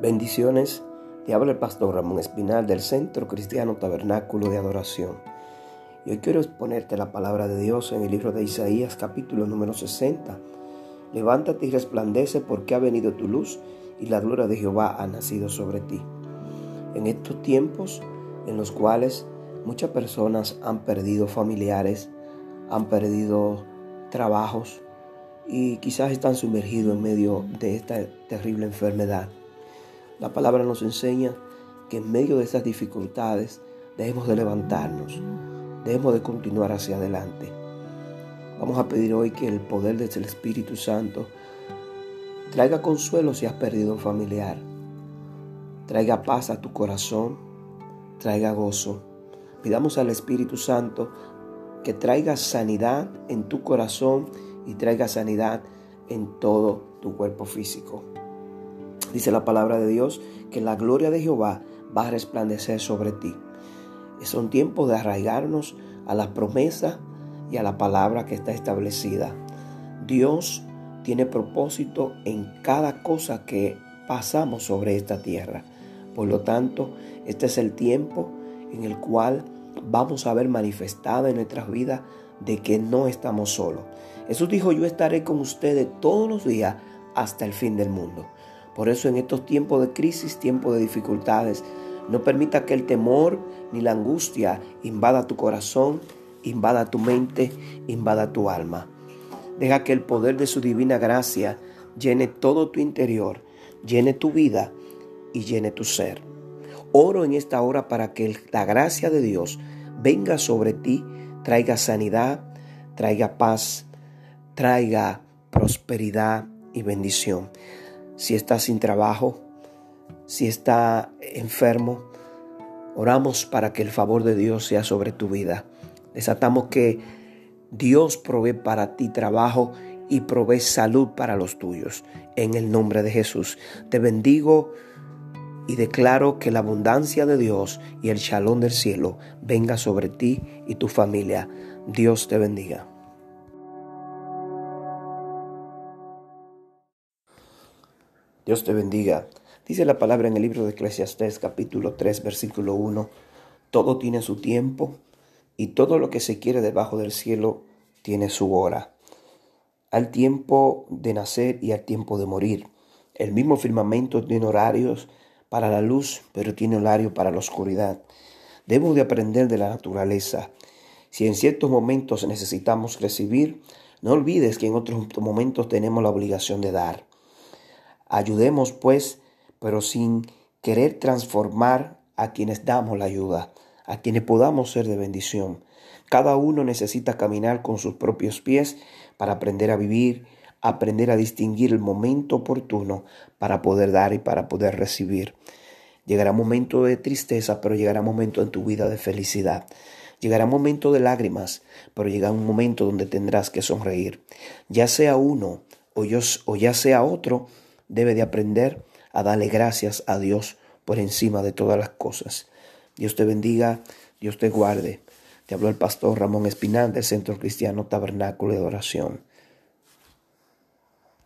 Bendiciones. Te habla el pastor Ramón Espinal del Centro Cristiano Tabernáculo de Adoración. Y hoy quiero exponerte la palabra de Dios en el libro de Isaías capítulo número 60. Levántate y resplandece porque ha venido tu luz y la gloria de Jehová ha nacido sobre ti. En estos tiempos en los cuales muchas personas han perdido familiares, han perdido trabajos y quizás están sumergidos en medio de esta terrible enfermedad. La palabra nos enseña que en medio de esas dificultades debemos de levantarnos, debemos de continuar hacia adelante. Vamos a pedir hoy que el poder del Espíritu Santo traiga consuelo si has perdido un familiar, traiga paz a tu corazón, traiga gozo. Pidamos al Espíritu Santo que traiga sanidad en tu corazón y traiga sanidad en todo tu cuerpo físico. Dice la palabra de Dios que la gloria de Jehová va a resplandecer sobre ti. Es un tiempo de arraigarnos a la promesa y a la palabra que está establecida. Dios tiene propósito en cada cosa que pasamos sobre esta tierra. Por lo tanto, este es el tiempo en el cual vamos a ver manifestada en nuestras vidas de que no estamos solos. Jesús dijo, yo estaré con ustedes todos los días hasta el fin del mundo. Por eso en estos tiempos de crisis, tiempos de dificultades, no permita que el temor ni la angustia invada tu corazón, invada tu mente, invada tu alma. Deja que el poder de su divina gracia llene todo tu interior, llene tu vida y llene tu ser. Oro en esta hora para que la gracia de Dios venga sobre ti, traiga sanidad, traiga paz, traiga prosperidad y bendición si está sin trabajo, si está enfermo, oramos para que el favor de Dios sea sobre tu vida. Desatamos que Dios provee para ti trabajo y provee salud para los tuyos. En el nombre de Jesús. Te bendigo y declaro que la abundancia de Dios y el shalom del cielo venga sobre ti y tu familia. Dios te bendiga. Dios te bendiga. Dice la palabra en el libro de Eclesiastés capítulo 3 versículo 1. Todo tiene su tiempo y todo lo que se quiere debajo del cielo tiene su hora. Al tiempo de nacer y al tiempo de morir. El mismo firmamento tiene horarios para la luz, pero tiene horario para la oscuridad. Debemos de aprender de la naturaleza. Si en ciertos momentos necesitamos recibir, no olvides que en otros momentos tenemos la obligación de dar. Ayudemos pues, pero sin querer transformar a quienes damos la ayuda, a quienes podamos ser de bendición. Cada uno necesita caminar con sus propios pies para aprender a vivir, aprender a distinguir el momento oportuno para poder dar y para poder recibir. Llegará momento de tristeza, pero llegará momento en tu vida de felicidad. Llegará momento de lágrimas, pero llegará un momento donde tendrás que sonreír. Ya sea uno o, yo, o ya sea otro, debe de aprender a darle gracias a Dios por encima de todas las cosas. Dios te bendiga, Dios te guarde. Te habló el pastor Ramón Espinal del Centro Cristiano Tabernáculo de Oración.